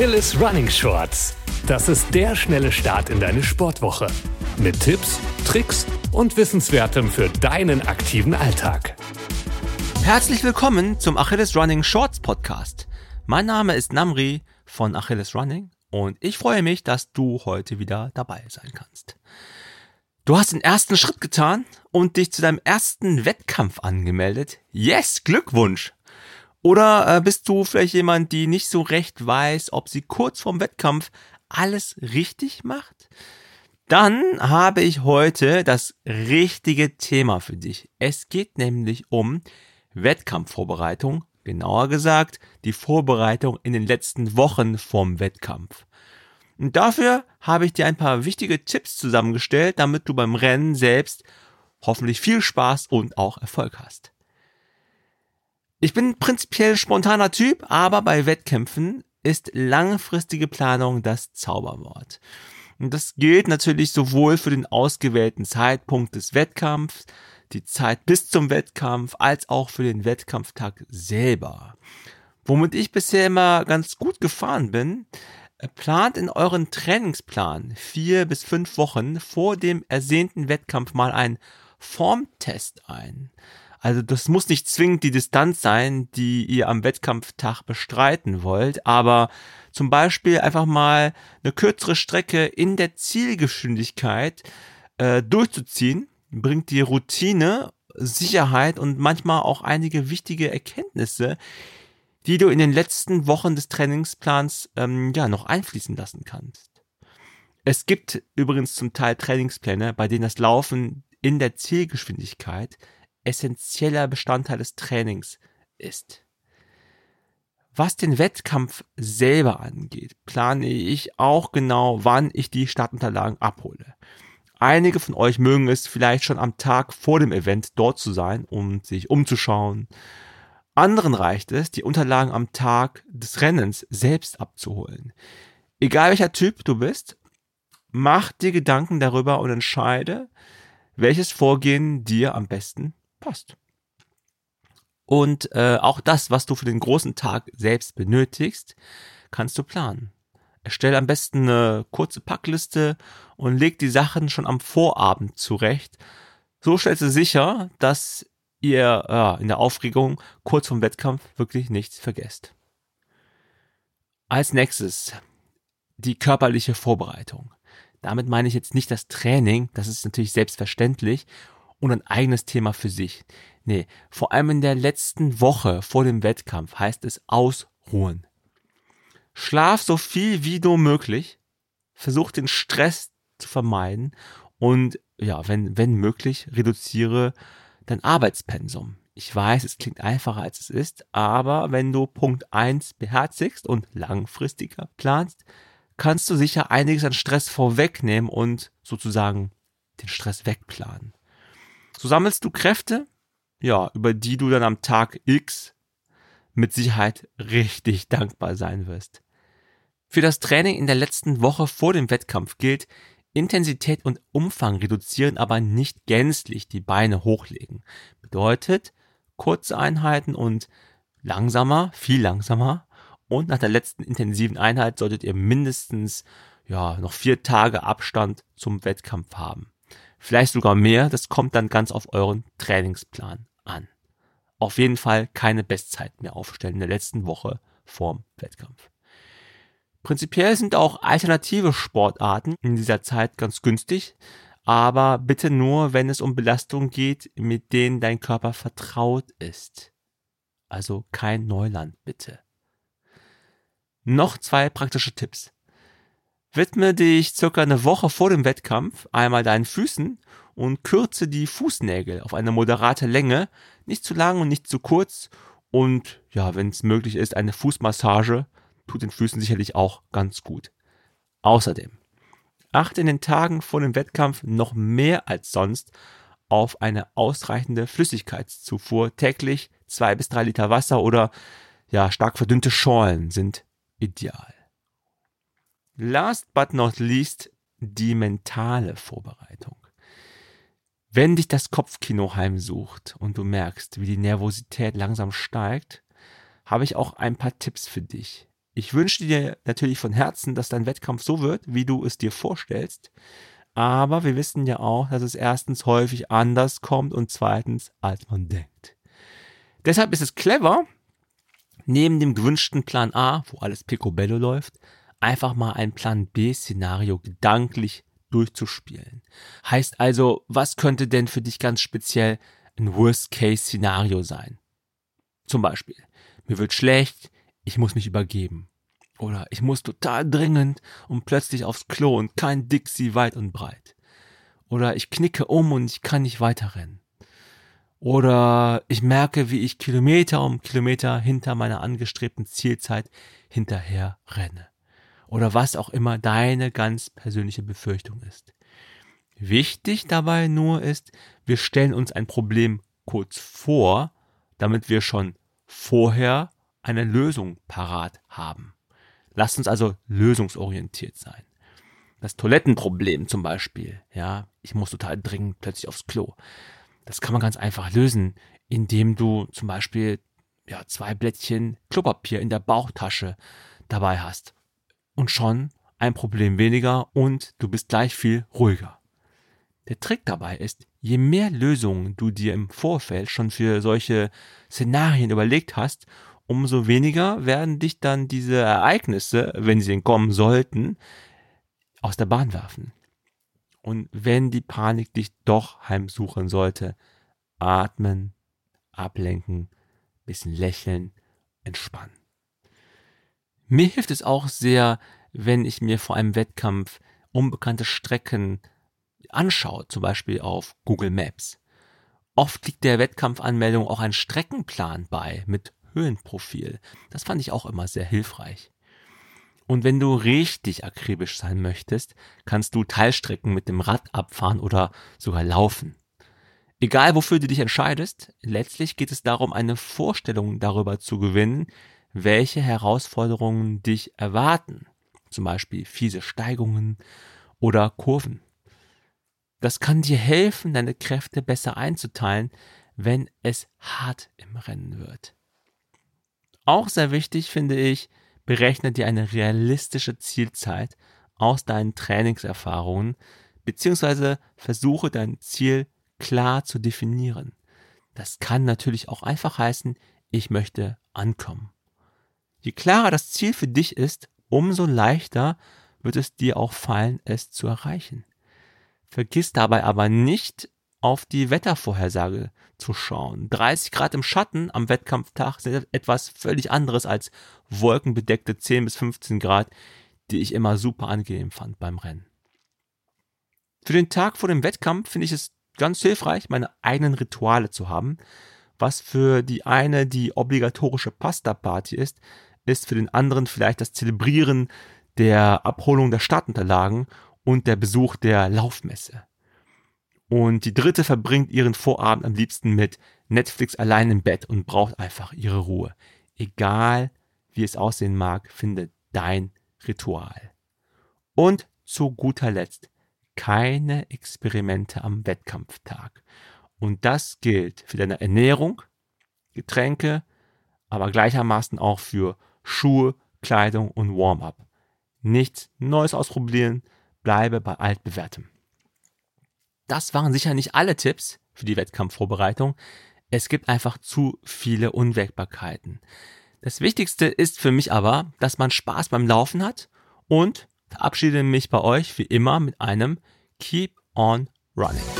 Achilles Running Shorts. Das ist der schnelle Start in deine Sportwoche. Mit Tipps, Tricks und Wissenswertem für deinen aktiven Alltag. Herzlich willkommen zum Achilles Running Shorts Podcast. Mein Name ist Namri von Achilles Running und ich freue mich, dass du heute wieder dabei sein kannst. Du hast den ersten Schritt getan und dich zu deinem ersten Wettkampf angemeldet. Yes, Glückwunsch! Oder äh, bist du vielleicht jemand, die nicht so recht weiß, ob sie kurz vorm Wettkampf alles richtig macht? Dann habe ich heute das richtige Thema für dich. Es geht nämlich um Wettkampfvorbereitung, genauer gesagt die Vorbereitung in den letzten Wochen vorm Wettkampf. Und dafür habe ich dir ein paar wichtige Tipps zusammengestellt, damit du beim Rennen selbst hoffentlich viel Spaß und auch Erfolg hast. Ich bin prinzipiell spontaner Typ, aber bei Wettkämpfen ist langfristige Planung das Zauberwort. Und das gilt natürlich sowohl für den ausgewählten Zeitpunkt des Wettkampfs, die Zeit bis zum Wettkampf, als auch für den Wettkampftag selber. Womit ich bisher immer ganz gut gefahren bin, plant in euren Trainingsplan vier bis fünf Wochen vor dem ersehnten Wettkampf mal einen Formtest ein. Also das muss nicht zwingend die Distanz sein, die ihr am Wettkampftag bestreiten wollt, aber zum Beispiel einfach mal eine kürzere Strecke in der Zielgeschwindigkeit äh, durchzuziehen, bringt die Routine, Sicherheit und manchmal auch einige wichtige Erkenntnisse, die du in den letzten Wochen des Trainingsplans ähm, ja noch einfließen lassen kannst. Es gibt übrigens zum Teil Trainingspläne, bei denen das Laufen in der Zielgeschwindigkeit essentieller Bestandteil des Trainings ist. Was den Wettkampf selber angeht, plane ich auch genau, wann ich die Startunterlagen abhole. Einige von euch mögen es vielleicht schon am Tag vor dem Event dort zu sein, um sich umzuschauen. Anderen reicht es, die Unterlagen am Tag des Rennens selbst abzuholen. Egal welcher Typ du bist, mach dir Gedanken darüber und entscheide, welches Vorgehen dir am besten passt. Und äh, auch das, was du für den großen Tag selbst benötigst, kannst du planen. Erstell am besten eine kurze Packliste und leg die Sachen schon am Vorabend zurecht. So stellst du sicher, dass ihr ja, in der Aufregung kurz vom Wettkampf wirklich nichts vergesst. Als nächstes die körperliche Vorbereitung. Damit meine ich jetzt nicht das Training, das ist natürlich selbstverständlich und ein eigenes Thema für sich. Nee, vor allem in der letzten Woche vor dem Wettkampf heißt es ausruhen. Schlaf so viel wie nur möglich, versuch den Stress zu vermeiden und ja, wenn, wenn möglich, reduziere dein Arbeitspensum. Ich weiß, es klingt einfacher als es ist, aber wenn du Punkt eins beherzigst und langfristiger planst, kannst du sicher einiges an Stress vorwegnehmen und sozusagen den Stress wegplanen. So sammelst du Kräfte, ja, über die du dann am Tag X mit Sicherheit richtig dankbar sein wirst. Für das Training in der letzten Woche vor dem Wettkampf gilt, Intensität und Umfang reduzieren, aber nicht gänzlich die Beine hochlegen. Bedeutet, kurze Einheiten und langsamer, viel langsamer. Und nach der letzten intensiven Einheit solltet ihr mindestens, ja, noch vier Tage Abstand zum Wettkampf haben vielleicht sogar mehr. Das kommt dann ganz auf euren Trainingsplan an. Auf jeden Fall keine Bestzeit mehr aufstellen in der letzten Woche vorm Wettkampf. Prinzipiell sind auch alternative Sportarten in dieser Zeit ganz günstig, aber bitte nur, wenn es um Belastungen geht, mit denen dein Körper vertraut ist. Also kein Neuland, bitte. Noch zwei praktische Tipps. Widme dich circa eine Woche vor dem Wettkampf einmal deinen Füßen und kürze die Fußnägel auf eine moderate Länge, nicht zu lang und nicht zu kurz und ja, wenn es möglich ist, eine Fußmassage tut den Füßen sicherlich auch ganz gut. Außerdem achte in den Tagen vor dem Wettkampf noch mehr als sonst auf eine ausreichende Flüssigkeitszufuhr. Täglich zwei bis drei Liter Wasser oder ja, stark verdünnte Schorlen sind ideal. Last but not least die mentale Vorbereitung. Wenn dich das Kopfkino heimsucht und du merkst, wie die Nervosität langsam steigt, habe ich auch ein paar Tipps für dich. Ich wünsche dir natürlich von Herzen, dass dein Wettkampf so wird, wie du es dir vorstellst. Aber wir wissen ja auch, dass es erstens häufig anders kommt und zweitens, als man denkt. Deshalb ist es clever, neben dem gewünschten Plan A, wo alles picobello läuft, einfach mal ein Plan B-Szenario gedanklich durchzuspielen. Heißt also, was könnte denn für dich ganz speziell ein Worst-Case-Szenario sein? Zum Beispiel, mir wird schlecht, ich muss mich übergeben. Oder ich muss total dringend und plötzlich aufs Klo und kein Dixie weit und breit. Oder ich knicke um und ich kann nicht weiterrennen. Oder ich merke, wie ich Kilometer um Kilometer hinter meiner angestrebten Zielzeit hinterher renne. Oder was auch immer deine ganz persönliche Befürchtung ist. Wichtig dabei nur ist, wir stellen uns ein Problem kurz vor, damit wir schon vorher eine Lösung parat haben. Lasst uns also lösungsorientiert sein. Das Toilettenproblem zum Beispiel, ja, ich muss total dringend plötzlich aufs Klo. Das kann man ganz einfach lösen, indem du zum Beispiel ja, zwei Blättchen Klopapier in der Bauchtasche dabei hast. Und schon ein Problem weniger und du bist gleich viel ruhiger. Der Trick dabei ist, je mehr Lösungen du dir im Vorfeld schon für solche Szenarien überlegt hast, umso weniger werden dich dann diese Ereignisse, wenn sie denn kommen sollten, aus der Bahn werfen. Und wenn die Panik dich doch heimsuchen sollte, atmen, ablenken, bisschen lächeln, entspannen. Mir hilft es auch sehr, wenn ich mir vor einem Wettkampf unbekannte Strecken anschaue, zum Beispiel auf Google Maps. Oft liegt der Wettkampfanmeldung auch ein Streckenplan bei mit Höhenprofil. Das fand ich auch immer sehr hilfreich. Und wenn du richtig akribisch sein möchtest, kannst du Teilstrecken mit dem Rad abfahren oder sogar laufen. Egal wofür du dich entscheidest, letztlich geht es darum, eine Vorstellung darüber zu gewinnen, welche Herausforderungen dich erwarten. Zum Beispiel fiese Steigungen oder Kurven. Das kann dir helfen, deine Kräfte besser einzuteilen, wenn es hart im Rennen wird. Auch sehr wichtig finde ich, berechne dir eine realistische Zielzeit aus deinen Trainingserfahrungen, beziehungsweise versuche dein Ziel klar zu definieren. Das kann natürlich auch einfach heißen, ich möchte ankommen. Je klarer das Ziel für dich ist, umso leichter wird es dir auch fallen, es zu erreichen. Vergiss dabei aber nicht, auf die Wettervorhersage zu schauen. 30 Grad im Schatten am Wettkampftag sind etwas völlig anderes als wolkenbedeckte 10 bis 15 Grad, die ich immer super angenehm fand beim Rennen. Für den Tag vor dem Wettkampf finde ich es ganz hilfreich, meine eigenen Rituale zu haben. Was für die eine die obligatorische Pasta-Party ist, ist für den anderen vielleicht das Zelebrieren der Abholung der Startunterlagen und der Besuch der Laufmesse. Und die dritte verbringt ihren Vorabend am liebsten mit Netflix allein im Bett und braucht einfach ihre Ruhe. Egal wie es aussehen mag, finde dein Ritual. Und zu guter Letzt, keine Experimente am Wettkampftag. Und das gilt für deine Ernährung, Getränke, aber gleichermaßen auch für Schuhe, Kleidung und Warm-up. Nichts Neues ausprobieren, bleibe bei altbewährtem. Das waren sicher nicht alle Tipps für die Wettkampfvorbereitung. Es gibt einfach zu viele Unwägbarkeiten. Das Wichtigste ist für mich aber, dass man Spaß beim Laufen hat und verabschiede mich bei euch wie immer mit einem Keep on Running.